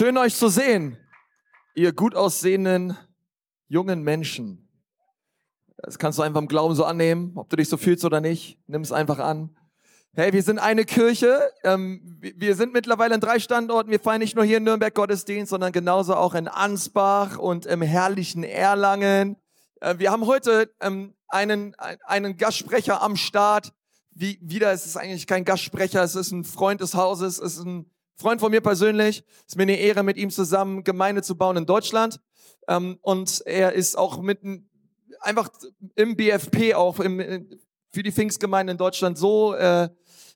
Schön euch zu sehen, ihr gut aussehenden jungen Menschen. Das kannst du einfach im Glauben so annehmen, ob du dich so fühlst oder nicht. Nimm es einfach an. Hey, wir sind eine Kirche. Ähm, wir sind mittlerweile in drei Standorten. Wir feiern nicht nur hier in Nürnberg Gottesdienst, sondern genauso auch in Ansbach und im herrlichen Erlangen. Äh, wir haben heute ähm, einen, einen Gastsprecher am Start. Wie, wieder, es eigentlich kein Gastsprecher, es ist ein Freund des Hauses, es ist ein Freund von mir persönlich. Es ist mir eine Ehre, mit ihm zusammen Gemeinde zu bauen in Deutschland. Ähm, und er ist auch mitten einfach im BFP auch im, für die Pfingstgemeinde in Deutschland so äh,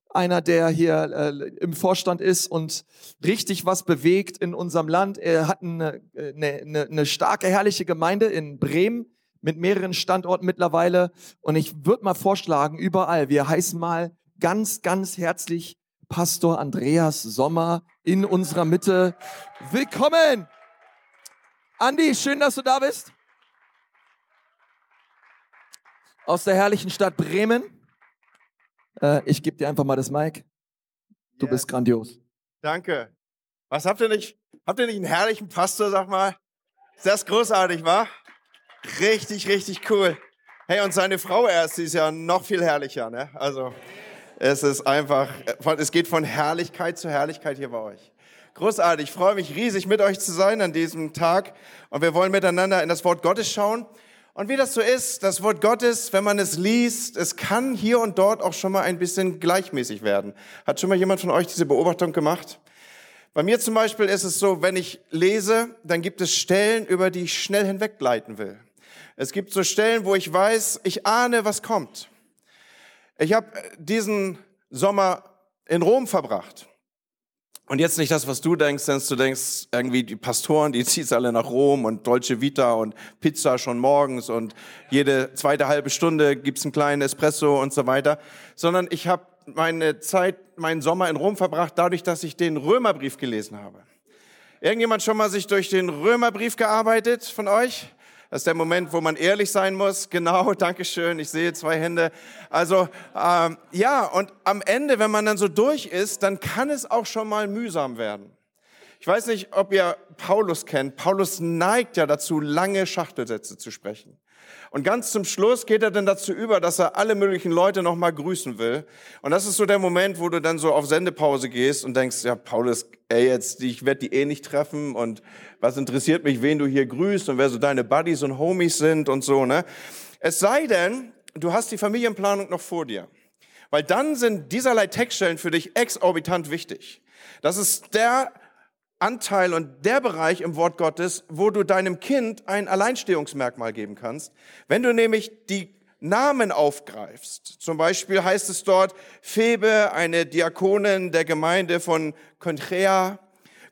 einer, der hier äh, im Vorstand ist und richtig was bewegt in unserem Land. Er hat eine, eine, eine starke, herrliche Gemeinde in Bremen mit mehreren Standorten mittlerweile. Und ich würde mal vorschlagen, überall, wir heißen mal ganz, ganz herzlich Pastor Andreas Sommer in unserer Mitte. Willkommen! Andi, schön, dass du da bist. Aus der herrlichen Stadt Bremen. Äh, ich gebe dir einfach mal das Mic. Du yes. bist grandios. Danke. Was habt ihr nicht? Habt ihr nicht einen herrlichen Pastor, sag mal? Ist das großartig, wa? Richtig, richtig cool. Hey, und seine Frau erst, die ist ja noch viel herrlicher, ne? Also, es ist einfach, es geht von Herrlichkeit zu Herrlichkeit hier bei euch. Großartig, ich freue mich riesig mit euch zu sein an diesem Tag und wir wollen miteinander in das Wort Gottes schauen. Und wie das so ist, das Wort Gottes, wenn man es liest, es kann hier und dort auch schon mal ein bisschen gleichmäßig werden. Hat schon mal jemand von euch diese Beobachtung gemacht? Bei mir zum Beispiel ist es so, wenn ich lese, dann gibt es Stellen, über die ich schnell hinweggleiten will. Es gibt so Stellen, wo ich weiß, ich ahne, was kommt. Ich habe diesen Sommer in Rom verbracht. Und jetzt nicht das, was du denkst, denn du denkst, irgendwie die Pastoren, die ziehen alle nach Rom und Dolce Vita und Pizza schon morgens und jede zweite halbe Stunde gibt's einen kleinen Espresso und so weiter. Sondern ich habe meine Zeit, meinen Sommer in Rom verbracht, dadurch, dass ich den Römerbrief gelesen habe. Irgendjemand schon mal sich durch den Römerbrief gearbeitet von euch? Das ist der Moment, wo man ehrlich sein muss. Genau, Dankeschön. Ich sehe zwei Hände. Also ähm, ja, und am Ende, wenn man dann so durch ist, dann kann es auch schon mal mühsam werden. Ich weiß nicht, ob ihr Paulus kennt. Paulus neigt ja dazu, lange Schachtelsätze zu sprechen. Und ganz zum Schluss geht er dann dazu über, dass er alle möglichen Leute nochmal grüßen will. Und das ist so der Moment, wo du dann so auf Sendepause gehst und denkst, ja, Paulus, ey, jetzt, ich werde die eh nicht treffen und was interessiert mich, wen du hier grüßt und wer so deine Buddies und Homies sind und so, ne? Es sei denn, du hast die Familienplanung noch vor dir. Weil dann sind dieserlei Textstellen für dich exorbitant wichtig. Das ist der Anteil und der Bereich im Wort Gottes, wo du deinem Kind ein Alleinstehungsmerkmal geben kannst. Wenn du nämlich die Namen aufgreifst, zum Beispiel heißt es dort, Febe, eine Diakonin der Gemeinde von Conchea,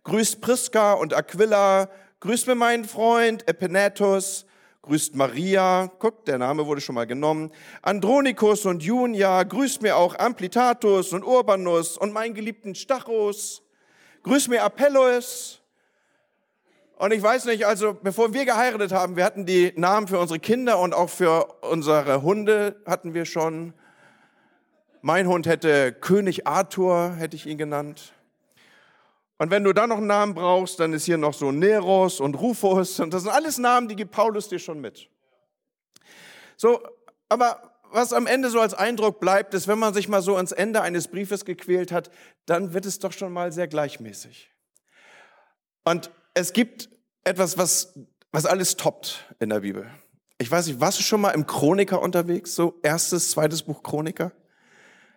grüßt Priska und Aquila, grüßt mir meinen Freund Epenetus, grüßt Maria, guck, der Name wurde schon mal genommen, Andronikus und Junia, grüßt mir auch Amplitatus und Urbanus und meinen geliebten Stachus, grüß mir Apellos. Und ich weiß nicht, also bevor wir geheiratet haben, wir hatten die Namen für unsere Kinder und auch für unsere Hunde hatten wir schon. Mein Hund hätte König Arthur, hätte ich ihn genannt. Und wenn du dann noch einen Namen brauchst, dann ist hier noch so Neros und Rufus. Und das sind alles Namen, die gibt Paulus dir schon mit. So, aber was am Ende so als Eindruck bleibt, ist, wenn man sich mal so ans Ende eines Briefes gequält hat, dann wird es doch schon mal sehr gleichmäßig. Und es gibt etwas, was, was alles toppt in der Bibel. Ich weiß nicht, warst du schon mal im Chroniker unterwegs? So erstes, zweites Buch Chroniker?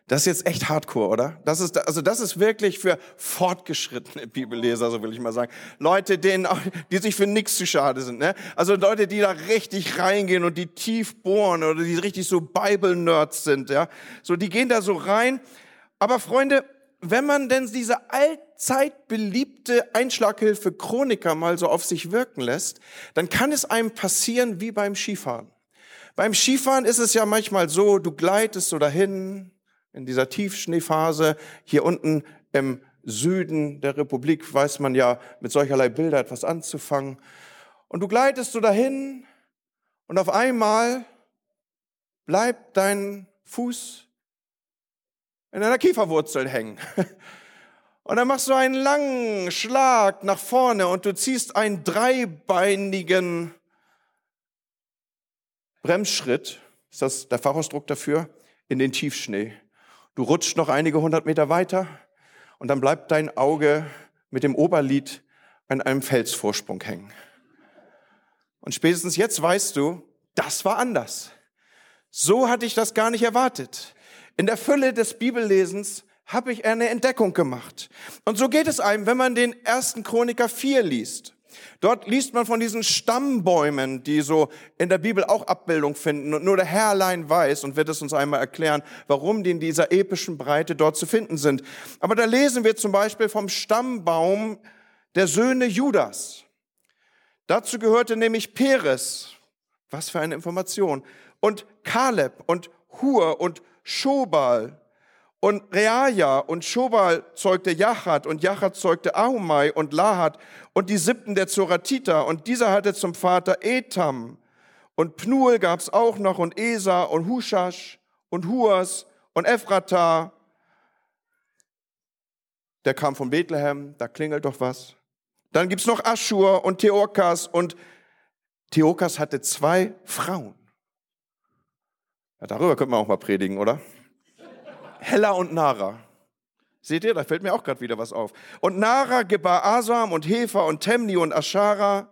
Das ist jetzt echt hardcore, oder? Das ist, also das ist wirklich für fortgeschrittene Bibelleser, so will ich mal sagen. Leute, denen, die sich für nichts zu schade sind, ne? Also Leute, die da richtig reingehen und die tief bohren oder die richtig so Bible-Nerds sind, ja? So, die gehen da so rein. Aber Freunde, wenn man denn diese allzeit beliebte Einschlaghilfe Chroniker mal so auf sich wirken lässt, dann kann es einem passieren wie beim Skifahren. Beim Skifahren ist es ja manchmal so, du gleitest so dahin, in dieser Tiefschneephase. Hier unten im Süden der Republik weiß man ja mit solcherlei Bilder etwas anzufangen. Und du gleitest so dahin und auf einmal bleibt dein Fuß in einer Kieferwurzel hängen. Und dann machst du einen langen Schlag nach vorne und du ziehst einen dreibeinigen Bremsschritt, ist das der Fachausdruck dafür, in den Tiefschnee. Du rutschst noch einige hundert Meter weiter und dann bleibt dein Auge mit dem Oberlid an einem Felsvorsprung hängen. Und spätestens jetzt weißt du, das war anders. So hatte ich das gar nicht erwartet. In der Fülle des Bibellesens habe ich eine Entdeckung gemacht. Und so geht es einem, wenn man den ersten Chroniker 4 liest. Dort liest man von diesen Stammbäumen, die so in der Bibel auch Abbildung finden. Und nur der Herr allein weiß und wird es uns einmal erklären, warum die in dieser epischen Breite dort zu finden sind. Aber da lesen wir zum Beispiel vom Stammbaum der Söhne Judas. Dazu gehörte nämlich Peres. Was für eine Information. Und Kaleb und Hur und Schobal und Reaja und Schobal zeugte Jachat und Jachat zeugte Ahumai und Lahat und die Siebten der Zoratita und dieser hatte zum Vater Etam. Und Pnuel gab's auch noch und Esa und Hushash und Huas und Ephrata. Der kam von Bethlehem, da klingelt doch was. Dann gibt's noch Aschur und Theokas und Theokas hatte zwei Frauen. Ja, darüber könnte man auch mal predigen, oder? Hella und Nara. Seht ihr, da fällt mir auch gerade wieder was auf. Und Nara gebar Asam und Hefer und Temni und Aschara.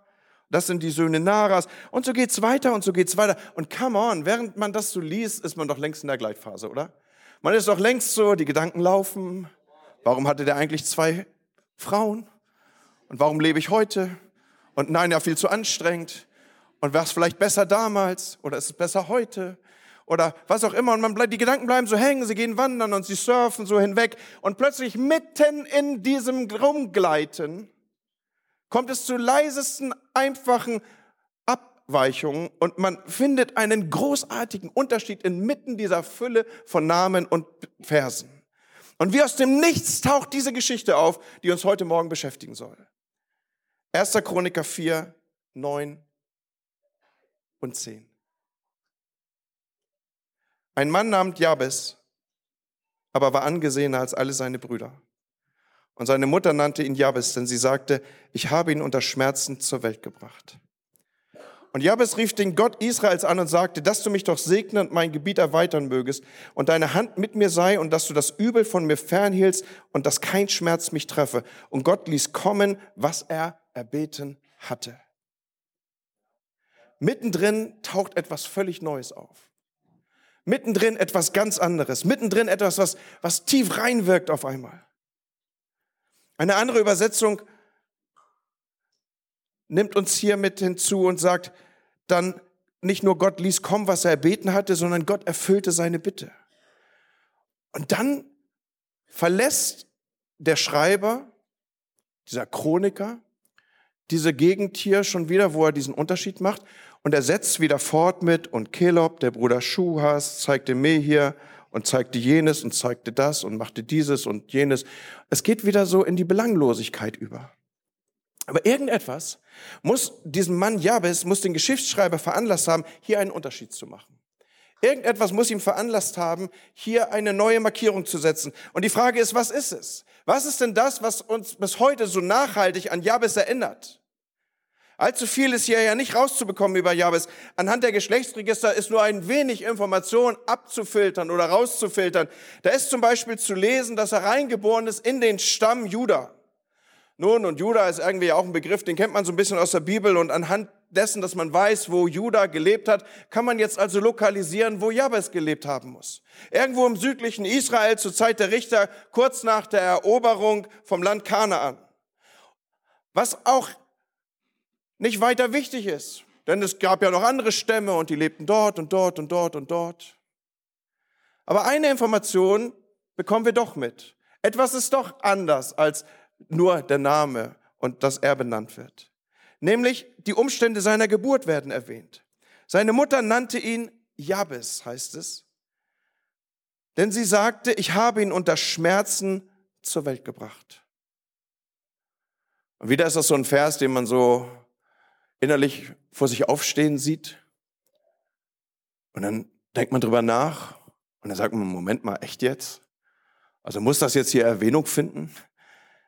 Das sind die Söhne Naras. Und so geht's weiter und so geht's weiter. Und come on, während man das so liest, ist man doch längst in der Gleitphase, oder? Man ist doch längst so, die Gedanken laufen. Warum hatte der eigentlich zwei Frauen? Und warum lebe ich heute? Und nein, ja, viel zu anstrengend. Und wäre es vielleicht besser damals? Oder ist es besser heute? Oder was auch immer. Und man bleibt, die Gedanken bleiben so hängen, sie gehen wandern und sie surfen so hinweg. Und plötzlich mitten in diesem Rumgleiten kommt es zu leisesten, einfachen Abweichungen und man findet einen großartigen Unterschied inmitten dieser Fülle von Namen und Versen. Und wie aus dem Nichts taucht diese Geschichte auf, die uns heute Morgen beschäftigen soll. 1. Chroniker 4, 9 und 10. Ein Mann namens Jabes, aber war angesehener als alle seine Brüder. Und seine Mutter nannte ihn Jabes, denn sie sagte, ich habe ihn unter Schmerzen zur Welt gebracht. Und Jabes rief den Gott Israels an und sagte, dass du mich doch segnen und mein Gebiet erweitern mögest und deine Hand mit mir sei und dass du das Übel von mir fernhielst und dass kein Schmerz mich treffe. Und Gott ließ kommen, was er erbeten hatte. Mittendrin taucht etwas völlig Neues auf. Mittendrin etwas ganz anderes. Mittendrin etwas, was, was tief reinwirkt auf einmal. Eine andere Übersetzung nimmt uns hier mit hinzu und sagt, dann nicht nur Gott ließ kommen, was er erbeten hatte, sondern Gott erfüllte seine Bitte. Und dann verlässt der Schreiber, dieser Chroniker, diese Gegend hier schon wieder, wo er diesen Unterschied macht und er setzt wieder fort mit, und Kelob, der Bruder Schuhas, zeigte mir hier und zeigte jenes und zeigte das und machte dieses und jenes. Es geht wieder so in die Belanglosigkeit über. Aber irgendetwas muss diesem Mann Jabes, muss den Geschichtsschreiber veranlasst haben, hier einen Unterschied zu machen. Irgendetwas muss ihm veranlasst haben, hier eine neue Markierung zu setzen. Und die Frage ist, was ist es? Was ist denn das, was uns bis heute so nachhaltig an Jabes erinnert? Allzu viel ist hier ja nicht rauszubekommen über Jabes. Anhand der Geschlechtsregister ist nur ein wenig Information abzufiltern oder rauszufiltern. Da ist zum Beispiel zu lesen, dass er reingeboren ist in den Stamm Juda. Nun, und Juda ist irgendwie auch ein Begriff, den kennt man so ein bisschen aus der Bibel und anhand dessen, dass man weiß, wo Juda gelebt hat, kann man jetzt also lokalisieren, wo Jabes gelebt haben muss. Irgendwo im südlichen Israel zur Zeit der Richter, kurz nach der Eroberung vom Land Kanaan. Was auch nicht weiter wichtig ist. Denn es gab ja noch andere Stämme und die lebten dort und dort und dort und dort. Aber eine Information bekommen wir doch mit. Etwas ist doch anders als nur der Name und dass er benannt wird. Nämlich die Umstände seiner Geburt werden erwähnt. Seine Mutter nannte ihn Jabes, heißt es. Denn sie sagte, ich habe ihn unter Schmerzen zur Welt gebracht. Und wieder ist das so ein Vers, den man so innerlich vor sich aufstehen sieht. Und dann denkt man drüber nach und dann sagt man, Moment mal, echt jetzt? Also muss das jetzt hier Erwähnung finden?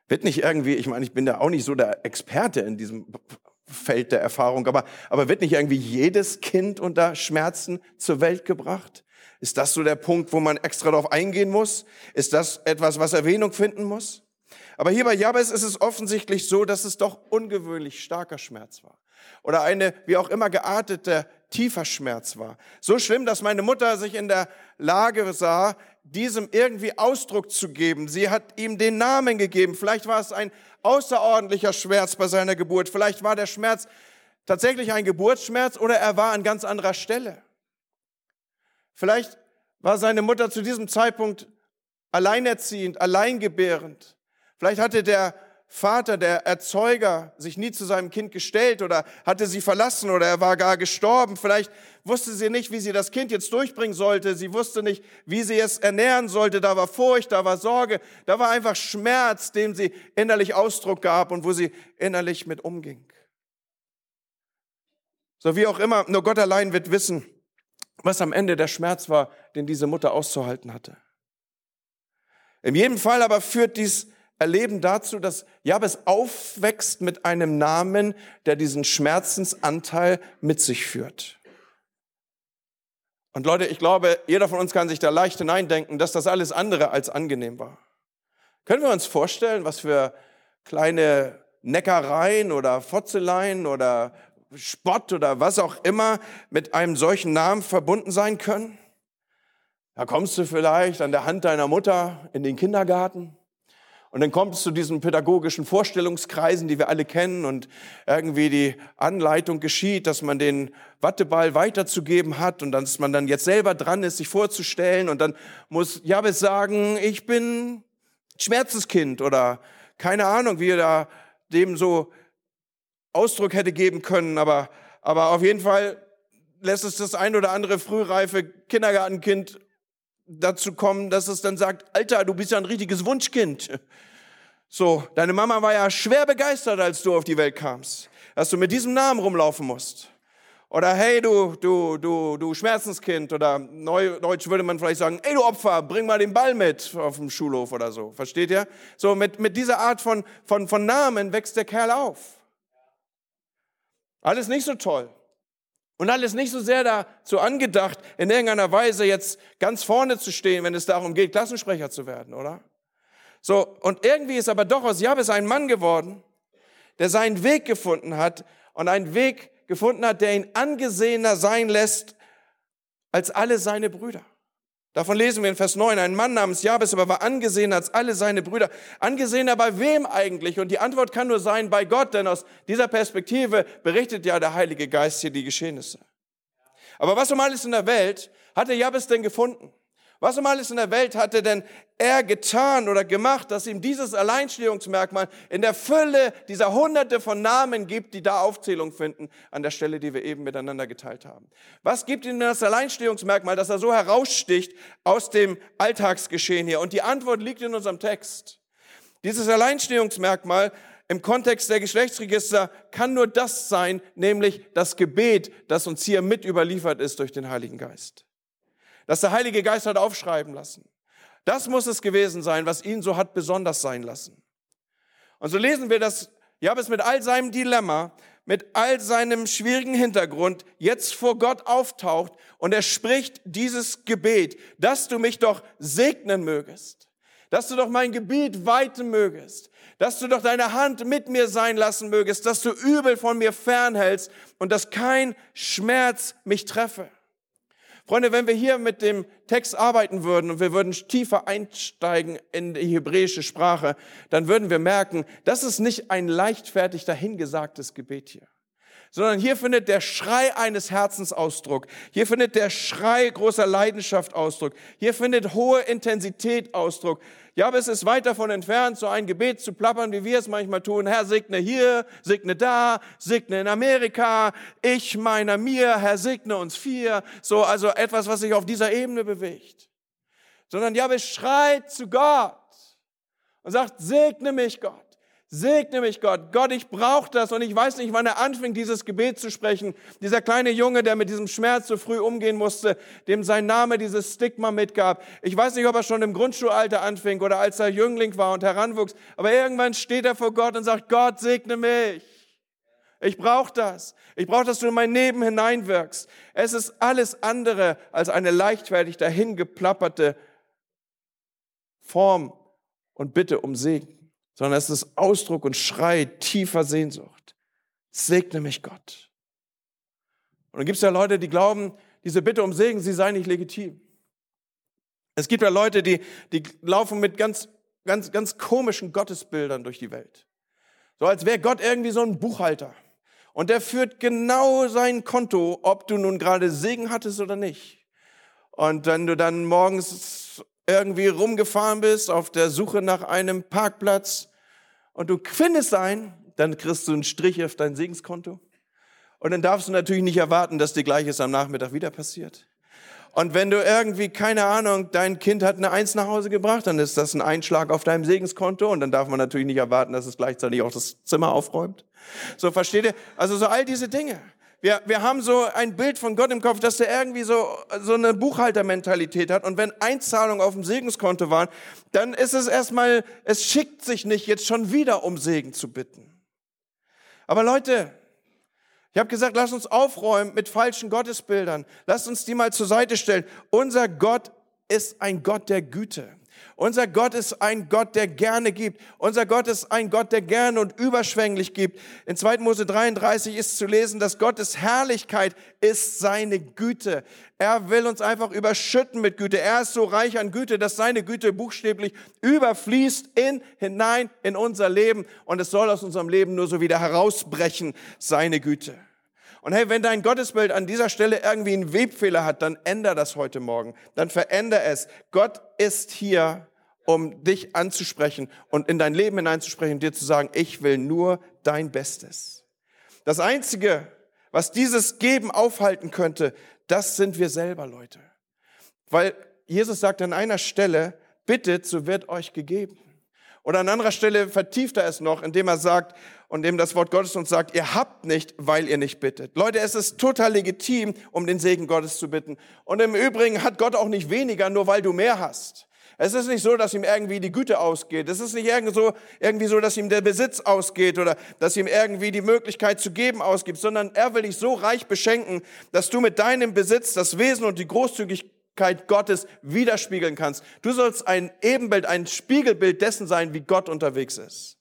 Wird nicht irgendwie, ich meine, ich bin da auch nicht so der Experte in diesem Feld der Erfahrung, aber, aber wird nicht irgendwie jedes Kind unter Schmerzen zur Welt gebracht? Ist das so der Punkt, wo man extra darauf eingehen muss? Ist das etwas, was Erwähnung finden muss? Aber hier bei Jabez ist es offensichtlich so, dass es doch ungewöhnlich starker Schmerz war. Oder eine, wie auch immer geartete, tiefer Schmerz war. So schlimm, dass meine Mutter sich in der Lage sah, diesem irgendwie Ausdruck zu geben. Sie hat ihm den Namen gegeben. Vielleicht war es ein außerordentlicher Schmerz bei seiner Geburt. Vielleicht war der Schmerz tatsächlich ein Geburtsschmerz oder er war an ganz anderer Stelle. Vielleicht war seine Mutter zu diesem Zeitpunkt alleinerziehend, alleingebärend. Vielleicht hatte der Vater, der Erzeuger, sich nie zu seinem Kind gestellt oder hatte sie verlassen oder er war gar gestorben. Vielleicht wusste sie nicht, wie sie das Kind jetzt durchbringen sollte. Sie wusste nicht, wie sie es ernähren sollte. Da war Furcht, da war Sorge, da war einfach Schmerz, dem sie innerlich Ausdruck gab und wo sie innerlich mit umging. So wie auch immer, nur Gott allein wird wissen, was am Ende der Schmerz war, den diese Mutter auszuhalten hatte. In jedem Fall aber führt dies Erleben dazu, dass Jabes aufwächst mit einem Namen, der diesen Schmerzensanteil mit sich führt. Und Leute, ich glaube, jeder von uns kann sich da leicht hineindenken, dass das alles andere als angenehm war. Können wir uns vorstellen, was für kleine Neckereien oder Fotzeleien oder Spott oder was auch immer mit einem solchen Namen verbunden sein können? Da kommst du vielleicht an der Hand deiner Mutter in den Kindergarten und dann kommt es zu diesen pädagogischen Vorstellungskreisen, die wir alle kennen und irgendwie die Anleitung geschieht, dass man den Watteball weiterzugeben hat und dass man dann jetzt selber dran ist, sich vorzustellen und dann muss Jabez sagen, ich bin Schmerzenskind oder keine Ahnung, wie er da dem so Ausdruck hätte geben können, aber, aber auf jeden Fall lässt es das ein oder andere frühreife Kindergartenkind dazu kommen, dass es dann sagt, Alter, du bist ja ein richtiges Wunschkind. So, deine Mama war ja schwer begeistert, als du auf die Welt kamst, dass du mit diesem Namen rumlaufen musst. Oder hey, du, du, du, du Schmerzenskind. Oder Neudeutsch würde man vielleicht sagen, ey, du Opfer, bring mal den Ball mit auf dem Schulhof oder so. Versteht ihr? So, mit, mit dieser Art von, von, von Namen wächst der Kerl auf. Alles nicht so toll. Und alles nicht so sehr dazu angedacht, in irgendeiner Weise jetzt ganz vorne zu stehen, wenn es darum geht, Klassensprecher zu werden, oder? So, und irgendwie ist aber doch aus Jabes ein Mann geworden, der seinen Weg gefunden hat und einen Weg gefunden hat, der ihn angesehener sein lässt als alle seine Brüder. Davon lesen wir in Vers 9. Ein Mann namens Jabes aber war angesehener als alle seine Brüder. Angesehener bei wem eigentlich? Und die Antwort kann nur sein, bei Gott, denn aus dieser Perspektive berichtet ja der Heilige Geist hier die Geschehnisse. Aber was um alles in der Welt hatte Jabes denn gefunden? Was um alles in der Welt hatte denn er getan oder gemacht, dass ihm dieses Alleinstehungsmerkmal in der Fülle dieser Hunderte von Namen gibt, die da Aufzählung finden an der Stelle, die wir eben miteinander geteilt haben? Was gibt ihm das Alleinstehungsmerkmal, dass er so heraussticht aus dem Alltagsgeschehen hier? Und die Antwort liegt in unserem Text. Dieses Alleinstehungsmerkmal im Kontext der Geschlechtsregister kann nur das sein, nämlich das Gebet, das uns hier mit überliefert ist durch den Heiligen Geist das der Heilige Geist hat aufschreiben lassen. Das muss es gewesen sein, was ihn so hat besonders sein lassen. Und so lesen wir, dass Jabes mit all seinem Dilemma, mit all seinem schwierigen Hintergrund jetzt vor Gott auftaucht und er spricht dieses Gebet, dass du mich doch segnen mögest, dass du doch mein Gebiet weiten mögest, dass du doch deine Hand mit mir sein lassen mögest, dass du Übel von mir fernhältst und dass kein Schmerz mich treffe. Freunde, wenn wir hier mit dem Text arbeiten würden und wir würden tiefer einsteigen in die hebräische Sprache, dann würden wir merken, das ist nicht ein leichtfertig dahingesagtes Gebet hier sondern hier findet der Schrei eines Herzens Ausdruck. Hier findet der Schrei großer Leidenschaft Ausdruck. Hier findet hohe Intensität Ausdruck. Ja, aber es ist weit davon entfernt, so ein Gebet zu plappern, wie wir es manchmal tun. Herr, segne hier, segne da, segne in Amerika, ich meiner mir, Herr, segne uns vier. So, also etwas, was sich auf dieser Ebene bewegt. Sondern ja, es schreit zu Gott und sagt, segne mich Gott. Segne mich Gott. Gott, ich brauche das und ich weiß nicht, wann er anfing, dieses Gebet zu sprechen. Dieser kleine Junge, der mit diesem Schmerz so früh umgehen musste, dem sein Name dieses Stigma mitgab. Ich weiß nicht, ob er schon im Grundschulalter anfing oder als er Jüngling war und heranwuchs. Aber irgendwann steht er vor Gott und sagt, Gott, segne mich. Ich brauche das. Ich brauche, dass du in mein Leben hineinwirkst. Es ist alles andere als eine leichtfertig dahingeplapperte Form und Bitte um Segen sondern es ist Ausdruck und Schrei tiefer Sehnsucht. Segne mich Gott. Und dann gibt es ja Leute, die glauben, diese Bitte um Segen, sie sei nicht legitim. Es gibt ja Leute, die, die laufen mit ganz, ganz, ganz komischen Gottesbildern durch die Welt. So als wäre Gott irgendwie so ein Buchhalter. Und der führt genau sein Konto, ob du nun gerade Segen hattest oder nicht. Und wenn du dann morgens irgendwie rumgefahren bist auf der Suche nach einem Parkplatz und du findest einen, dann kriegst du einen Strich auf dein Segenskonto. Und dann darfst du natürlich nicht erwarten, dass dir gleiches am Nachmittag wieder passiert. Und wenn du irgendwie, keine Ahnung, dein Kind hat eine Eins nach Hause gebracht, dann ist das ein Einschlag auf deinem Segenskonto und dann darf man natürlich nicht erwarten, dass es gleichzeitig auch das Zimmer aufräumt. So, versteht ihr? Also so all diese Dinge. Wir, wir haben so ein Bild von Gott im Kopf, dass der irgendwie so, so eine Buchhaltermentalität hat. Und wenn Einzahlungen auf dem Segenskonto waren, dann ist es erstmal, es schickt sich nicht, jetzt schon wieder um Segen zu bitten. Aber Leute, ich habe gesagt, lasst uns aufräumen mit falschen Gottesbildern. Lasst uns die mal zur Seite stellen. Unser Gott ist ein Gott der Güte. Unser Gott ist ein Gott, der gerne gibt. Unser Gott ist ein Gott, der gerne und überschwänglich gibt. In 2. Mose 33 ist zu lesen, dass Gottes Herrlichkeit ist seine Güte. Er will uns einfach überschütten mit Güte. Er ist so reich an Güte, dass seine Güte buchstäblich überfließt in, hinein in unser Leben. Und es soll aus unserem Leben nur so wieder herausbrechen, seine Güte. Und hey, wenn dein Gottesbild an dieser Stelle irgendwie einen Webfehler hat, dann änder das heute Morgen. Dann veränder es. Gott ist hier, um dich anzusprechen und in dein Leben hineinzusprechen und dir zu sagen, ich will nur dein Bestes. Das Einzige, was dieses Geben aufhalten könnte, das sind wir selber, Leute. Weil Jesus sagt an einer Stelle, bittet, so wird euch gegeben. Oder an anderer Stelle vertieft er es noch, indem er sagt, und indem das Wort Gottes uns sagt, ihr habt nicht, weil ihr nicht bittet. Leute, es ist total legitim, um den Segen Gottes zu bitten. Und im Übrigen hat Gott auch nicht weniger, nur weil du mehr hast. Es ist nicht so, dass ihm irgendwie die Güte ausgeht. Es ist nicht irgendwie so, irgendwie so, dass ihm der Besitz ausgeht oder dass ihm irgendwie die Möglichkeit zu geben ausgibt, sondern er will dich so reich beschenken, dass du mit deinem Besitz das Wesen und die Großzügigkeit Gottes widerspiegeln kannst. Du sollst ein Ebenbild, ein Spiegelbild dessen sein, wie Gott unterwegs ist.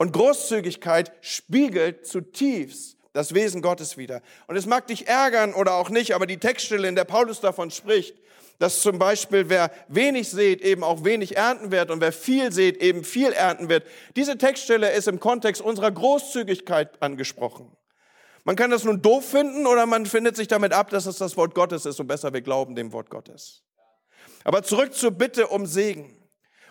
Und Großzügigkeit spiegelt zutiefst das Wesen Gottes wieder. Und es mag dich ärgern oder auch nicht, aber die Textstelle, in der Paulus davon spricht, dass zum Beispiel wer wenig sät, eben auch wenig ernten wird und wer viel sät, eben viel ernten wird. Diese Textstelle ist im Kontext unserer Großzügigkeit angesprochen. Man kann das nun doof finden oder man findet sich damit ab, dass es das Wort Gottes ist und besser wir glauben dem Wort Gottes. Aber zurück zur Bitte um Segen.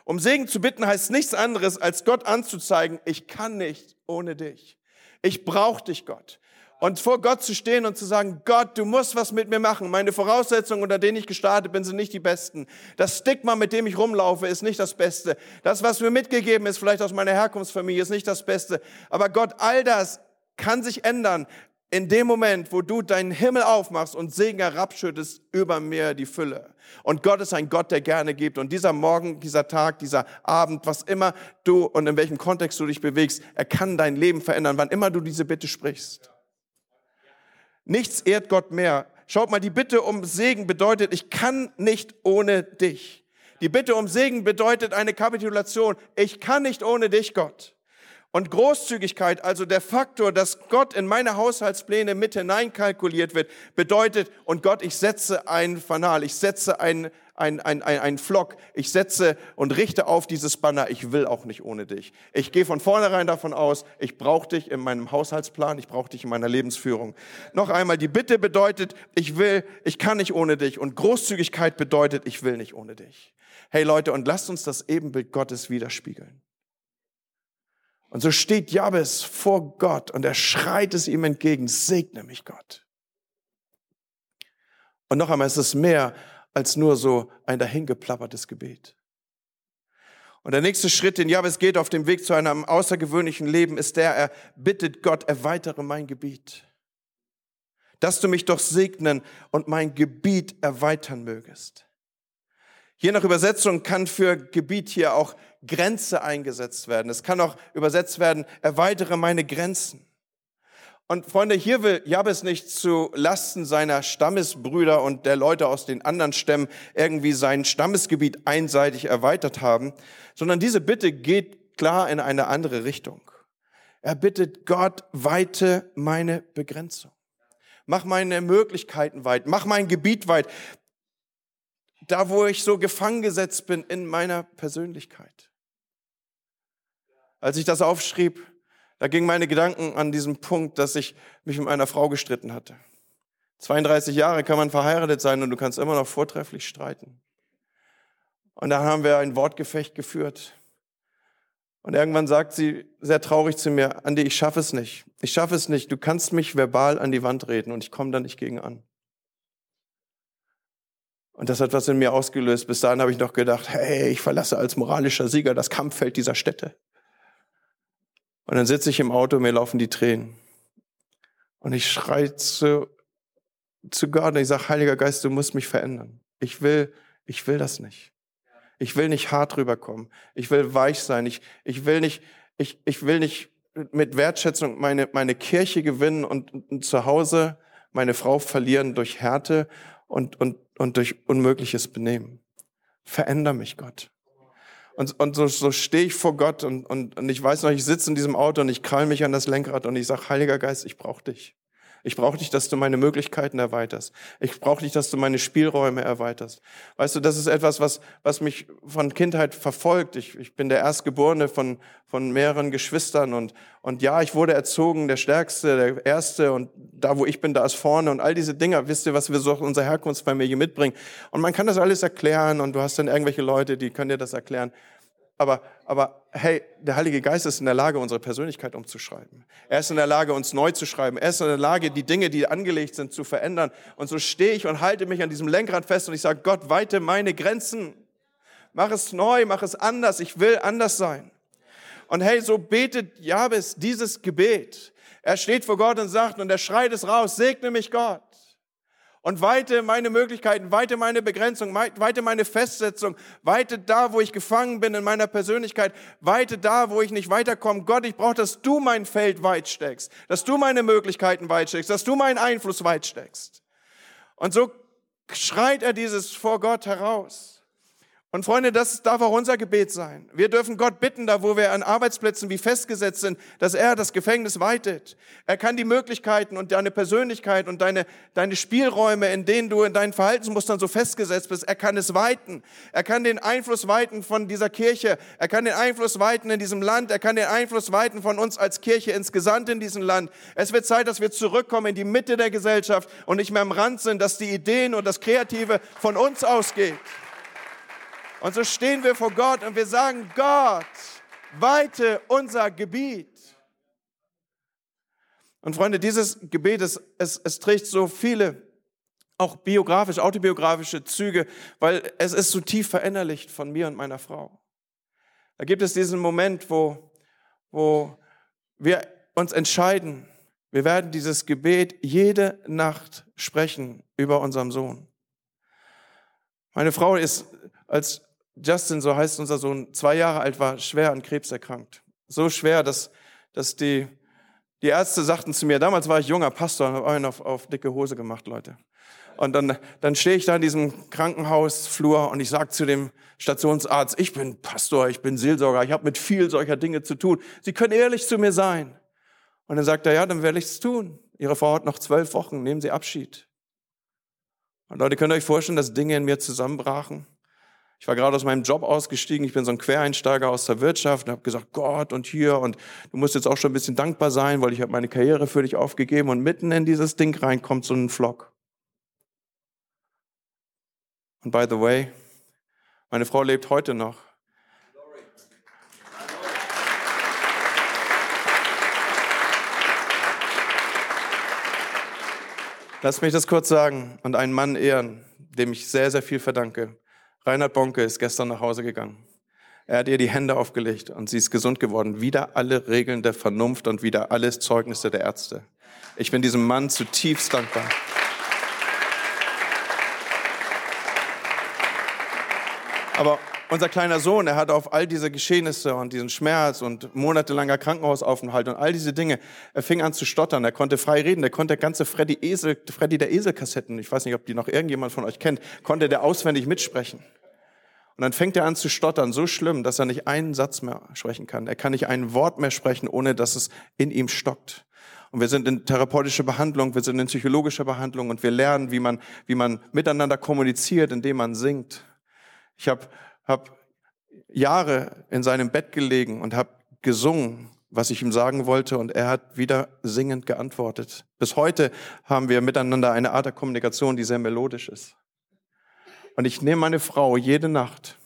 Um Segen zu bitten heißt nichts anderes, als Gott anzuzeigen, ich kann nicht ohne dich. Ich brauche dich, Gott. Und vor Gott zu stehen und zu sagen, Gott, du musst was mit mir machen. Meine Voraussetzungen, unter denen ich gestartet bin, sind nicht die besten. Das Stigma, mit dem ich rumlaufe, ist nicht das Beste. Das, was mir mitgegeben ist, vielleicht aus meiner Herkunftsfamilie, ist nicht das Beste. Aber Gott, all das kann sich ändern in dem Moment, wo du deinen Himmel aufmachst und Segen herabschüttest über mir die Fülle. Und Gott ist ein Gott, der gerne gibt. Und dieser Morgen, dieser Tag, dieser Abend, was immer du und in welchem Kontext du dich bewegst, er kann dein Leben verändern, wann immer du diese Bitte sprichst. Nichts ehrt Gott mehr. Schaut mal, die Bitte um Segen bedeutet, ich kann nicht ohne dich. Die Bitte um Segen bedeutet eine Kapitulation. Ich kann nicht ohne dich, Gott. Und Großzügigkeit, also der Faktor, dass Gott in meine Haushaltspläne mit hineinkalkuliert wird, bedeutet, und Gott, ich setze ein Fanal, ich setze ein, ein, ein, ein, ein Flock, ich setze und richte auf dieses Banner, ich will auch nicht ohne dich. Ich gehe von vornherein davon aus, ich brauche dich in meinem Haushaltsplan, ich brauche dich in meiner Lebensführung. Noch einmal, die Bitte bedeutet, ich will, ich kann nicht ohne dich. Und Großzügigkeit bedeutet, ich will nicht ohne dich. Hey Leute, und lasst uns das Ebenbild Gottes widerspiegeln. Und so steht Jabes vor Gott und er schreit es ihm entgegen, segne mich Gott. Und noch einmal, es ist mehr als nur so ein dahingeplappertes Gebet. Und der nächste Schritt, den Jabez geht auf dem Weg zu einem außergewöhnlichen Leben, ist der, er bittet Gott, erweitere mein Gebiet. Dass du mich doch segnen und mein Gebiet erweitern mögest. Je nach Übersetzung kann für Gebiet hier auch Grenze eingesetzt werden. Es kann auch übersetzt werden, erweitere meine Grenzen. Und Freunde, hier will Jabes nicht zu Lasten seiner Stammesbrüder und der Leute aus den anderen Stämmen irgendwie sein Stammesgebiet einseitig erweitert haben, sondern diese Bitte geht klar in eine andere Richtung. Er bittet Gott, weite meine Begrenzung. Mach meine Möglichkeiten weit, mach mein Gebiet weit. Da, wo ich so gefangen gesetzt bin in meiner Persönlichkeit. Als ich das aufschrieb, da gingen meine Gedanken an diesen Punkt, dass ich mich mit meiner Frau gestritten hatte. 32 Jahre kann man verheiratet sein und du kannst immer noch vortrefflich streiten. Und da haben wir ein Wortgefecht geführt. Und irgendwann sagt sie sehr traurig zu mir, Andi, ich schaffe es nicht. Ich schaffe es nicht. Du kannst mich verbal an die Wand reden und ich komme da nicht gegen an. Und das hat was in mir ausgelöst. Bis dahin habe ich noch gedacht, hey, ich verlasse als moralischer Sieger das Kampffeld dieser Städte. Und dann sitze ich im Auto, mir laufen die Tränen. Und ich schreie zu, zu Gott und ich sage, Heiliger Geist, du musst mich verändern. Ich will, ich will das nicht. Ich will nicht hart rüberkommen. Ich will weich sein. Ich, ich will nicht, ich, ich will nicht mit Wertschätzung meine, meine Kirche gewinnen und, und zu Hause meine Frau verlieren durch Härte und, und, und durch unmögliches Benehmen. Veränder mich, Gott. Und, und so, so stehe ich vor Gott und, und, und ich weiß noch, ich sitze in diesem Auto und ich krall mich an das Lenkrad und ich sage, Heiliger Geist, ich brauche dich. Ich brauche dich, dass du meine Möglichkeiten erweiterst. Ich brauche dich, dass du meine Spielräume erweiterst. Weißt du, das ist etwas, was, was mich von Kindheit verfolgt. Ich, ich bin der Erstgeborene von, von mehreren Geschwistern und, und ja, ich wurde erzogen, der Stärkste, der Erste und da, wo ich bin, da ist vorne und all diese Dinge. Wisst ihr, was wir so unserer Herkunftsfamilie mitbringen? Und man kann das alles erklären und du hast dann irgendwelche Leute, die können dir das erklären. Aber, aber hey, der Heilige Geist ist in der Lage, unsere Persönlichkeit umzuschreiben. Er ist in der Lage, uns neu zu schreiben. Er ist in der Lage, die Dinge, die angelegt sind, zu verändern. Und so stehe ich und halte mich an diesem Lenkrad fest und ich sage, Gott, weite meine Grenzen. Mach es neu, mach es anders. Ich will anders sein. Und hey, so betet Jabes dieses Gebet. Er steht vor Gott und sagt, und er schreit es raus, segne mich Gott und weite meine Möglichkeiten, weite meine Begrenzung, weite meine Festsetzung, weite da, wo ich gefangen bin in meiner Persönlichkeit, weite da, wo ich nicht weiterkomme. Gott, ich brauche, dass du mein Feld weit steckst, dass du meine Möglichkeiten weit steckst, dass du meinen Einfluss weit steckst. Und so schreit er dieses vor Gott heraus. Und Freunde, das darf auch unser Gebet sein. Wir dürfen Gott bitten, da wo wir an Arbeitsplätzen wie festgesetzt sind, dass er das Gefängnis weitet. Er kann die Möglichkeiten und deine Persönlichkeit und deine, deine Spielräume, in denen du in deinen Verhaltensmustern so festgesetzt bist, er kann es weiten. Er kann den Einfluss weiten von dieser Kirche. Er kann den Einfluss weiten in diesem Land. Er kann den Einfluss weiten von uns als Kirche insgesamt in diesem Land. Es wird Zeit, dass wir zurückkommen in die Mitte der Gesellschaft und nicht mehr am Rand sind, dass die Ideen und das Kreative von uns ausgeht. Und so stehen wir vor Gott und wir sagen, Gott, weite unser Gebiet. Und Freunde, dieses Gebet, es, es, es trägt so viele, auch biografisch, autobiografische Züge, weil es ist so tief verinnerlicht von mir und meiner Frau. Da gibt es diesen Moment, wo, wo wir uns entscheiden, wir werden dieses Gebet jede Nacht sprechen über unserem Sohn. Meine Frau ist als Justin, so heißt unser Sohn, zwei Jahre alt war, schwer an Krebs erkrankt. So schwer, dass, dass die, die Ärzte sagten zu mir, damals war ich junger Pastor und habe einen auf, auf dicke Hose gemacht, Leute. Und dann, dann stehe ich da in diesem Krankenhausflur und ich sage zu dem Stationsarzt, ich bin Pastor, ich bin Seelsorger, ich habe mit viel solcher Dinge zu tun. Sie können ehrlich zu mir sein. Und dann sagt er, ja, dann werde ich es tun. Ihre Frau hat noch zwölf Wochen, nehmen Sie Abschied. Und Leute, könnt ihr euch vorstellen, dass Dinge in mir zusammenbrachen? Ich war gerade aus meinem Job ausgestiegen, ich bin so ein Quereinsteiger aus der Wirtschaft und habe gesagt, Gott und hier und du musst jetzt auch schon ein bisschen dankbar sein, weil ich habe meine Karriere für dich aufgegeben und mitten in dieses Ding rein kommt so ein Flock. Und by the way, meine Frau lebt heute noch. Lass mich das kurz sagen und einen Mann ehren, dem ich sehr, sehr viel verdanke. Reinhard Bonke ist gestern nach Hause gegangen. Er hat ihr die Hände aufgelegt und sie ist gesund geworden. Wieder alle Regeln der Vernunft und wieder alles Zeugnisse der Ärzte. Ich bin diesem Mann zutiefst dankbar. Aber unser kleiner Sohn, er hat auf all diese Geschehnisse und diesen Schmerz und monatelanger Krankenhausaufenthalt und all diese Dinge, er fing an zu stottern, er konnte frei reden, er konnte ganze Freddy Esel, Freddy der Esel-Kassetten, ich weiß nicht, ob die noch irgendjemand von euch kennt, konnte der auswendig mitsprechen. Und dann fängt er an zu stottern, so schlimm, dass er nicht einen Satz mehr sprechen kann. Er kann nicht ein Wort mehr sprechen, ohne dass es in ihm stockt. Und wir sind in therapeutischer Behandlung, wir sind in psychologischer Behandlung und wir lernen, wie man, wie man miteinander kommuniziert, indem man singt. Ich habe hab Jahre in seinem Bett gelegen und habe gesungen, was ich ihm sagen wollte, und er hat wieder singend geantwortet. Bis heute haben wir miteinander eine Art der Kommunikation, die sehr melodisch ist. Und ich nehme meine Frau jede Nacht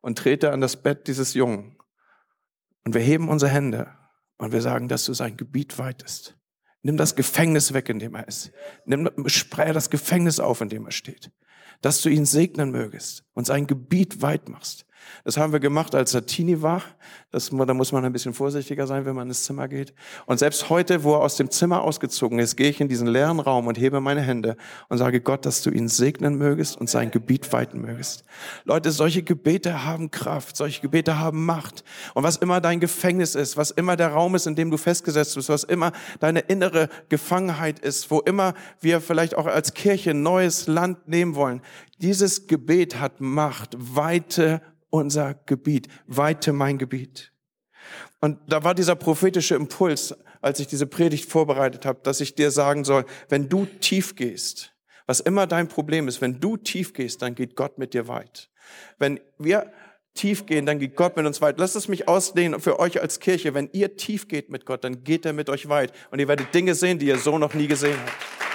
und trete an das Bett dieses Jungen. Und wir heben unsere Hände und wir sagen, dass du sein Gebiet weitest. Nimm das Gefängnis weg, in dem er ist. Nimm, spreche das Gefängnis auf, in dem er steht. Dass du ihn segnen mögest und sein Gebiet weit machst. Das haben wir gemacht, als er Teenie war. Das, da muss man ein bisschen vorsichtiger sein, wenn man ins Zimmer geht. Und selbst heute, wo er aus dem Zimmer ausgezogen ist, gehe ich in diesen leeren Raum und hebe meine Hände und sage Gott, dass du ihn segnen mögest und sein Gebiet weiten mögest. Leute, solche Gebete haben Kraft, solche Gebete haben Macht. Und was immer dein Gefängnis ist, was immer der Raum ist, in dem du festgesetzt bist, was immer deine innere Gefangenheit ist, wo immer wir vielleicht auch als Kirche neues Land nehmen wollen, dieses Gebet hat Macht, weite unser Gebiet, weite mein Gebiet. Und da war dieser prophetische Impuls, als ich diese Predigt vorbereitet habe, dass ich dir sagen soll, wenn du tief gehst, was immer dein Problem ist, wenn du tief gehst, dann geht Gott mit dir weit. Wenn wir tief gehen, dann geht Gott mit uns weit. Lasst es mich ausdehnen für euch als Kirche. Wenn ihr tief geht mit Gott, dann geht er mit euch weit. Und ihr werdet Dinge sehen, die ihr so noch nie gesehen habt.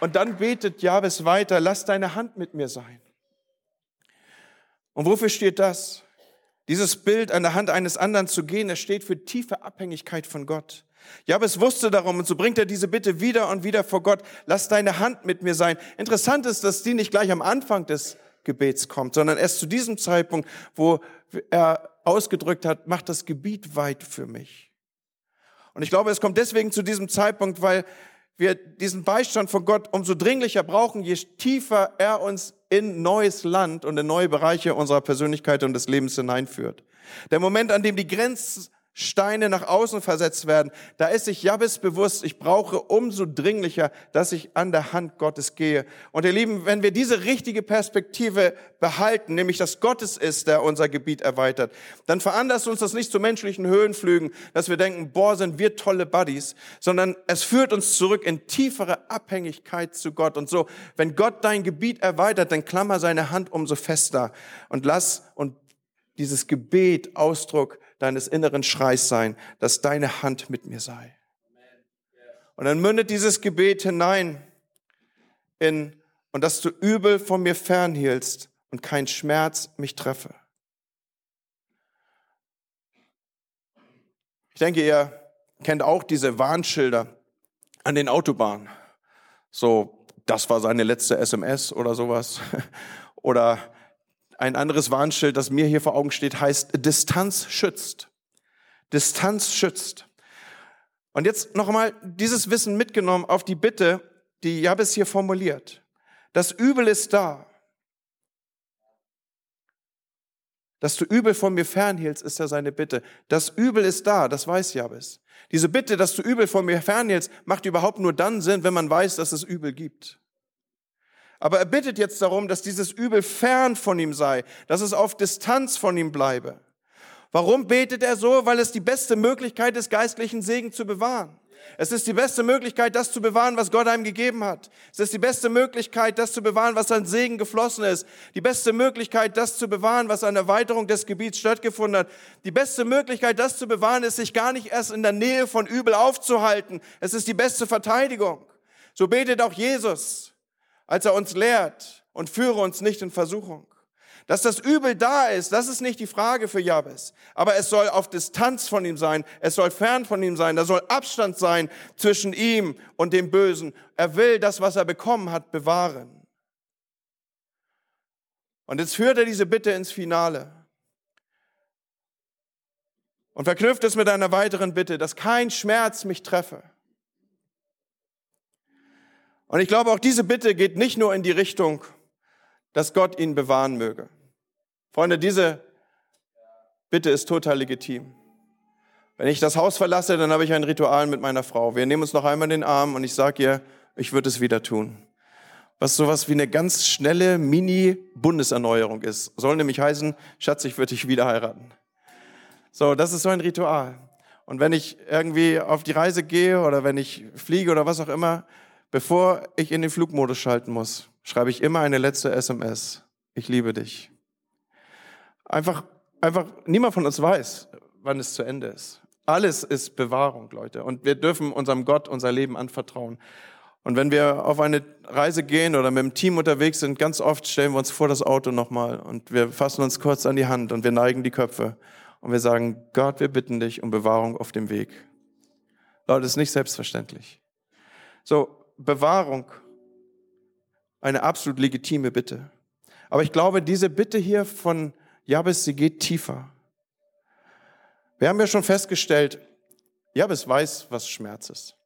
Und dann betet Jabes weiter, lass deine Hand mit mir sein. Und wofür steht das? Dieses Bild an der Hand eines anderen zu gehen, das steht für tiefe Abhängigkeit von Gott. Jabes wusste darum und so bringt er diese Bitte wieder und wieder vor Gott. Lass deine Hand mit mir sein. Interessant ist, dass die nicht gleich am Anfang des Gebets kommt, sondern erst zu diesem Zeitpunkt, wo er ausgedrückt hat, mach das Gebiet weit für mich. Und ich glaube, es kommt deswegen zu diesem Zeitpunkt, weil wir diesen Beistand von Gott umso dringlicher brauchen, je tiefer er uns in neues Land und in neue Bereiche unserer Persönlichkeit und des Lebens hineinführt. Der Moment, an dem die Grenzen Steine nach außen versetzt werden, da ist sich Jabes bewusst, ich brauche umso dringlicher, dass ich an der Hand Gottes gehe. Und ihr Lieben, wenn wir diese richtige Perspektive behalten, nämlich dass Gottes ist, der unser Gebiet erweitert, dann veranlasst uns das nicht zu menschlichen Höhenflügen, dass wir denken, boah, sind wir tolle Buddies, sondern es führt uns zurück in tiefere Abhängigkeit zu Gott. Und so, wenn Gott dein Gebiet erweitert, dann klammer seine Hand umso fester und lass und dieses Gebet Ausdruck deines inneren Schreis sein, dass deine Hand mit mir sei. Und dann mündet dieses Gebet hinein in, und dass du übel von mir fernhielst und kein Schmerz mich treffe. Ich denke, ihr kennt auch diese Warnschilder an den Autobahnen. So, das war seine letzte SMS oder sowas. Oder ein anderes Warnschild, das mir hier vor Augen steht, heißt Distanz schützt. Distanz schützt. Und jetzt noch einmal dieses Wissen mitgenommen auf die Bitte, die Jabes hier formuliert. Das Übel ist da. Dass du Übel von mir fernhielst, ist ja seine Bitte. Das Übel ist da, das weiß Jabes. Diese Bitte, dass du Übel von mir fernhielst, macht überhaupt nur dann Sinn, wenn man weiß, dass es Übel gibt. Aber er bittet jetzt darum, dass dieses Übel fern von ihm sei, dass es auf Distanz von ihm bleibe. Warum betet er so? Weil es die beste Möglichkeit ist, geistlichen Segen zu bewahren. Es ist die beste Möglichkeit, das zu bewahren, was Gott einem gegeben hat. Es ist die beste Möglichkeit, das zu bewahren, was an Segen geflossen ist. Die beste Möglichkeit, das zu bewahren, was an Erweiterung des Gebiets stattgefunden hat. Die beste Möglichkeit, das zu bewahren, ist, sich gar nicht erst in der Nähe von Übel aufzuhalten. Es ist die beste Verteidigung. So betet auch Jesus als er uns lehrt und führe uns nicht in Versuchung. Dass das Übel da ist, das ist nicht die Frage für Jabes. Aber es soll auf Distanz von ihm sein. Es soll fern von ihm sein. Da soll Abstand sein zwischen ihm und dem Bösen. Er will das, was er bekommen hat, bewahren. Und jetzt führt er diese Bitte ins Finale. Und verknüpft es mit einer weiteren Bitte, dass kein Schmerz mich treffe. Und ich glaube, auch diese Bitte geht nicht nur in die Richtung, dass Gott ihn bewahren möge. Freunde, diese Bitte ist total legitim. Wenn ich das Haus verlasse, dann habe ich ein Ritual mit meiner Frau. Wir nehmen uns noch einmal in den Arm und ich sage ihr, ich würde es wieder tun. Was sowas wie eine ganz schnelle Mini-Bundeserneuerung ist. Soll nämlich heißen, Schatz, ich würde dich wieder heiraten. So, das ist so ein Ritual. Und wenn ich irgendwie auf die Reise gehe oder wenn ich fliege oder was auch immer, bevor ich in den Flugmodus schalten muss, schreibe ich immer eine letzte SMS. Ich liebe dich. Einfach, einfach, niemand von uns weiß, wann es zu Ende ist. Alles ist Bewahrung, Leute. Und wir dürfen unserem Gott unser Leben anvertrauen. Und wenn wir auf eine Reise gehen oder mit dem Team unterwegs sind, ganz oft stellen wir uns vor das Auto nochmal und wir fassen uns kurz an die Hand und wir neigen die Köpfe und wir sagen, Gott, wir bitten dich um Bewahrung auf dem Weg. Leute, das ist nicht selbstverständlich. So, Bewahrung, eine absolut legitime Bitte. Aber ich glaube, diese Bitte hier von Jabes, sie geht tiefer. Wir haben ja schon festgestellt, Jabes weiß, was Schmerz ist.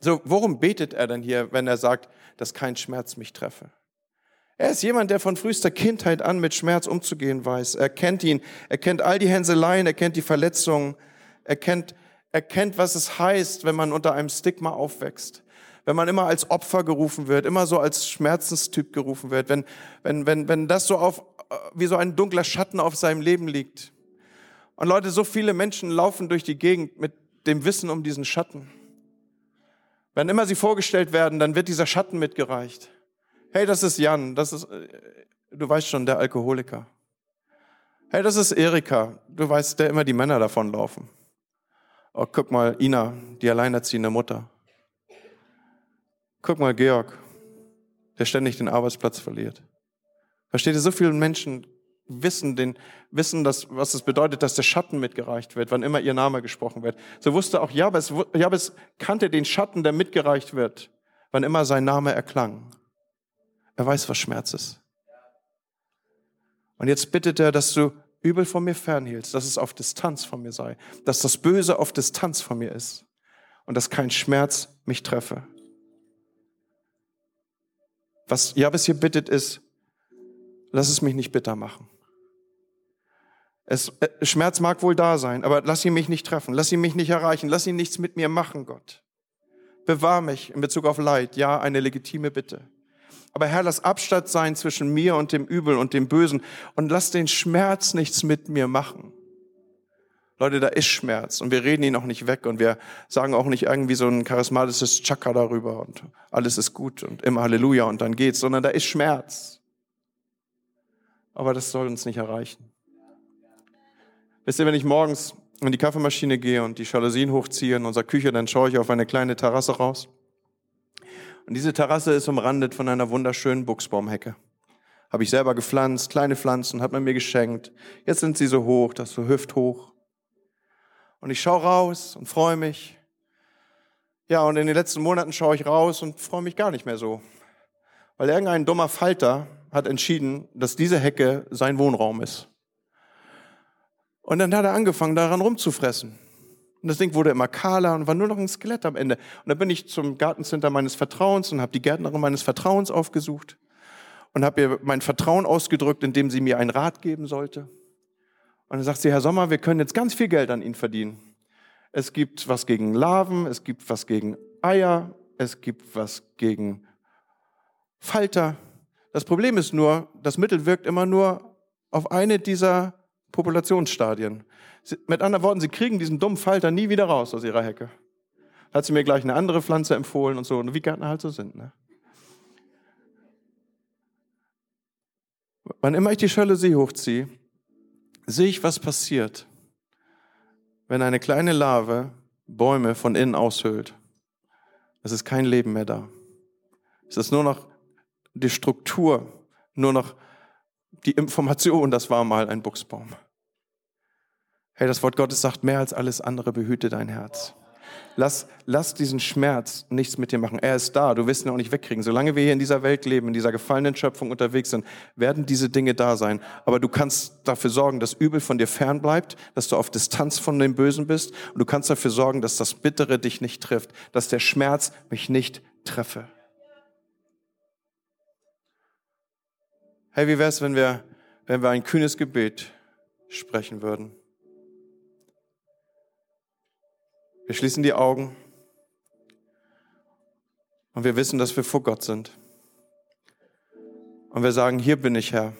So, worum betet er denn hier, wenn er sagt, dass kein Schmerz mich treffe? Er ist jemand, der von frühester Kindheit an mit Schmerz umzugehen weiß. Er kennt ihn, er kennt all die Hänseleien, er kennt die Verletzungen, er kennt, er kennt, was es heißt, wenn man unter einem Stigma aufwächst. Wenn man immer als Opfer gerufen wird, immer so als Schmerzenstyp gerufen wird, wenn, wenn, wenn, wenn das so auf, wie so ein dunkler Schatten auf seinem Leben liegt. Und Leute, so viele Menschen laufen durch die Gegend mit dem Wissen um diesen Schatten. Wenn immer sie vorgestellt werden, dann wird dieser Schatten mitgereicht. Hey, das ist Jan, das ist, äh, du weißt schon, der Alkoholiker. Hey, das ist Erika, du weißt, der immer die Männer davonlaufen. Oh, guck mal, Ina, die alleinerziehende Mutter. Guck mal, Georg, der ständig den Arbeitsplatz verliert. Versteht ihr, so viele Menschen wissen, den, wissen das, was es bedeutet, dass der Schatten mitgereicht wird, wann immer ihr Name gesprochen wird. So wusste auch Jabes, Jabes kannte den Schatten, der mitgereicht wird, wann immer sein Name erklang. Er weiß, was Schmerz ist. Und jetzt bittet er, dass du Übel von mir fernhielst, dass es auf Distanz von mir sei, dass das Böse auf Distanz von mir ist und dass kein Schmerz mich treffe. Was Jabes hier bittet ist, lass es mich nicht bitter machen. Es, äh, Schmerz mag wohl da sein, aber lass ihn mich nicht treffen, lass ihn mich nicht erreichen, lass ihn nichts mit mir machen, Gott. Bewahr mich in Bezug auf Leid, ja, eine legitime Bitte. Aber Herr, lass Abstand sein zwischen mir und dem Übel und dem Bösen und lass den Schmerz nichts mit mir machen. Leute, da ist Schmerz und wir reden ihn auch nicht weg und wir sagen auch nicht irgendwie so ein charismatisches Chakra darüber und alles ist gut und immer Halleluja und dann geht's, sondern da ist Schmerz. Aber das soll uns nicht erreichen. Wisst ihr, wenn ich morgens in die Kaffeemaschine gehe und die Jalousien hochziehe in unserer Küche, dann schaue ich auf eine kleine Terrasse raus. Und diese Terrasse ist umrandet von einer wunderschönen Buchsbaumhecke. Habe ich selber gepflanzt, kleine Pflanzen, hat man mir geschenkt. Jetzt sind sie so hoch, das so hüfthoch. Und ich schaue raus und freue mich. Ja, und in den letzten Monaten schaue ich raus und freue mich gar nicht mehr so. Weil irgendein dummer Falter hat entschieden, dass diese Hecke sein Wohnraum ist. Und dann hat er angefangen, daran rumzufressen. Und das Ding wurde immer kahler und war nur noch ein Skelett am Ende. Und dann bin ich zum Gartencenter meines Vertrauens und habe die Gärtnerin meines Vertrauens aufgesucht und habe ihr mein Vertrauen ausgedrückt, indem sie mir einen Rat geben sollte. Und dann sagt sie, Herr Sommer, wir können jetzt ganz viel Geld an Ihnen verdienen. Es gibt was gegen Larven, es gibt was gegen Eier, es gibt was gegen Falter. Das Problem ist nur, das Mittel wirkt immer nur auf eine dieser Populationsstadien. Mit anderen Worten, sie kriegen diesen dummen Falter nie wieder raus aus ihrer Hecke. Da hat sie mir gleich eine andere Pflanze empfohlen und so, wie Gärtner halt so sind. Ne? Wann immer ich die Jalousie hochziehe, sehe ich, was passiert, wenn eine kleine Larve Bäume von innen aushöhlt. Es ist kein Leben mehr da. Es ist nur noch die Struktur, nur noch die Information, das war mal ein Buchsbaum. Hey, das Wort Gottes sagt, mehr als alles andere behüte dein Herz. Lass, lass diesen Schmerz nichts mit dir machen. Er ist da, du wirst ihn auch nicht wegkriegen. Solange wir hier in dieser Welt leben, in dieser gefallenen Schöpfung unterwegs sind, werden diese Dinge da sein. Aber du kannst dafür sorgen, dass Übel von dir fern bleibt, dass du auf Distanz von dem Bösen bist. Und du kannst dafür sorgen, dass das Bittere dich nicht trifft, dass der Schmerz mich nicht treffe. Hey, wie wär's, wenn wir, wenn wir ein kühnes Gebet sprechen würden? Wir schließen die Augen und wir wissen, dass wir vor Gott sind. Und wir sagen, hier bin ich, Herr.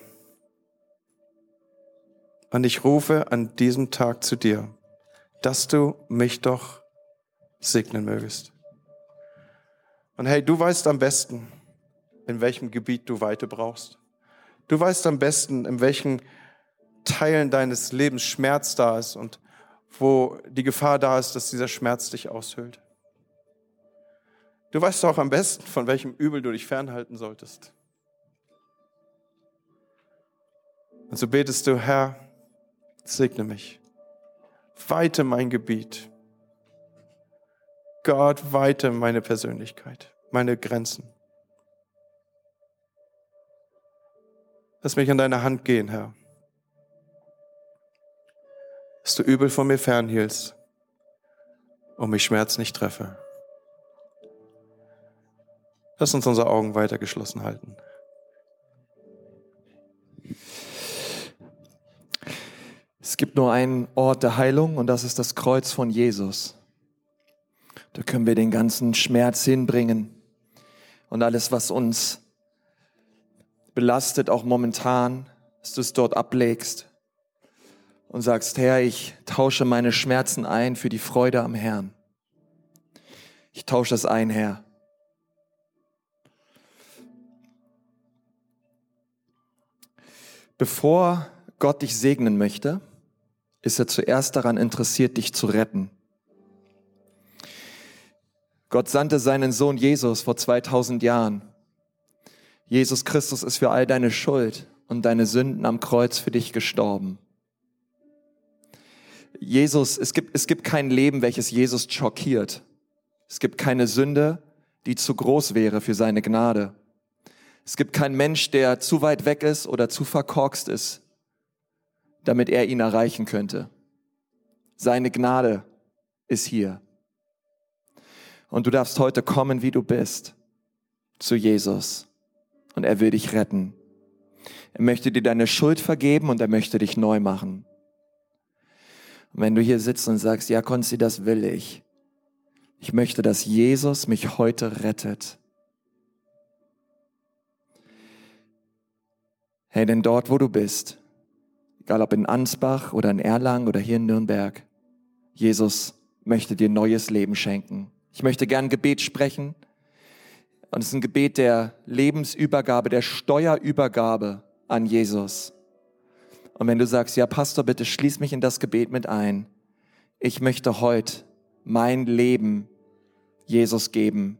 Und ich rufe an diesem Tag zu dir, dass du mich doch segnen mögest. Und hey, du weißt am besten, in welchem Gebiet du Weite brauchst. Du weißt am besten, in welchen Teilen deines Lebens Schmerz da ist und wo die Gefahr da ist, dass dieser Schmerz dich aushöhlt. Du weißt auch am besten, von welchem Übel du dich fernhalten solltest. Und so betest du, Herr, segne mich, weite mein Gebiet. Gott, weite meine Persönlichkeit, meine Grenzen. Lass mich an deine Hand gehen, Herr dass du übel von mir fernhielst und mich Schmerz nicht treffe. Lass uns unsere Augen weiter geschlossen halten. Es gibt nur einen Ort der Heilung und das ist das Kreuz von Jesus. Da können wir den ganzen Schmerz hinbringen und alles, was uns belastet, auch momentan, dass du es dort ablegst und sagst, Herr, ich tausche meine Schmerzen ein für die Freude am Herrn. Ich tausche das ein, Herr. Bevor Gott dich segnen möchte, ist er zuerst daran interessiert, dich zu retten. Gott sandte seinen Sohn Jesus vor 2000 Jahren. Jesus Christus ist für all deine Schuld und deine Sünden am Kreuz für dich gestorben. Jesus, es gibt, es gibt kein Leben, welches Jesus schockiert. Es gibt keine Sünde, die zu groß wäre für seine Gnade. Es gibt keinen Mensch, der zu weit weg ist oder zu verkorkst ist, damit er ihn erreichen könnte. Seine Gnade ist hier. Und du darfst heute kommen, wie du bist, zu Jesus. Und er will dich retten. Er möchte dir deine Schuld vergeben und er möchte dich neu machen. Und wenn du hier sitzt und sagst, ja, Konzi, das will ich. Ich möchte, dass Jesus mich heute rettet. Hey, denn dort, wo du bist, egal ob in Ansbach oder in Erlangen oder hier in Nürnberg, Jesus möchte dir neues Leben schenken. Ich möchte gern Gebet sprechen. Und es ist ein Gebet der Lebensübergabe, der Steuerübergabe an Jesus. Und wenn du sagst, ja, Pastor, bitte schließ mich in das Gebet mit ein. Ich möchte heute mein Leben Jesus geben.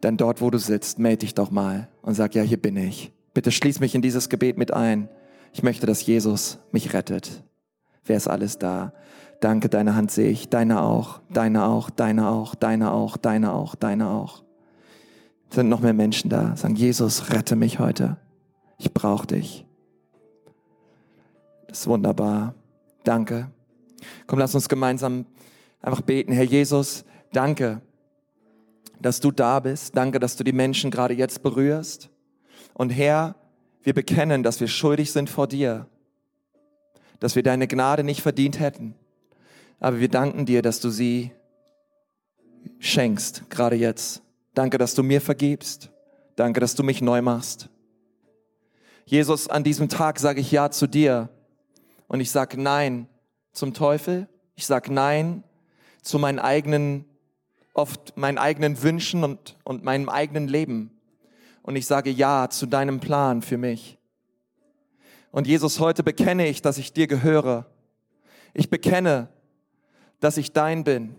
Dann dort, wo du sitzt, melde dich doch mal und sag, ja, hier bin ich. Bitte schließ mich in dieses Gebet mit ein. Ich möchte, dass Jesus mich rettet. Wer ist alles da? Danke, deine Hand sehe ich. Deine auch, deine auch, deine auch, deine auch, deine auch, deine auch. Sind noch mehr Menschen da? Sagen, Jesus, rette mich heute. Ich brauche dich. Das ist wunderbar. Danke. Komm, lass uns gemeinsam einfach beten. Herr Jesus, danke, dass du da bist. Danke, dass du die Menschen gerade jetzt berührst. Und Herr, wir bekennen, dass wir schuldig sind vor dir, dass wir deine Gnade nicht verdient hätten. Aber wir danken dir, dass du sie schenkst, gerade jetzt. Danke, dass du mir vergibst. Danke, dass du mich neu machst. Jesus, an diesem Tag sage ich Ja zu dir und ich sage Nein zum Teufel. Ich sage Nein zu meinen eigenen, oft meinen eigenen Wünschen und, und meinem eigenen Leben. Und ich sage Ja zu deinem Plan für mich. Und Jesus, heute bekenne ich, dass ich dir gehöre. Ich bekenne, dass ich dein bin.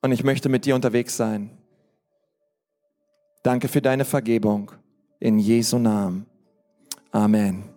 Und ich möchte mit dir unterwegs sein. Danke für deine Vergebung. In Jesu Namen. Amen.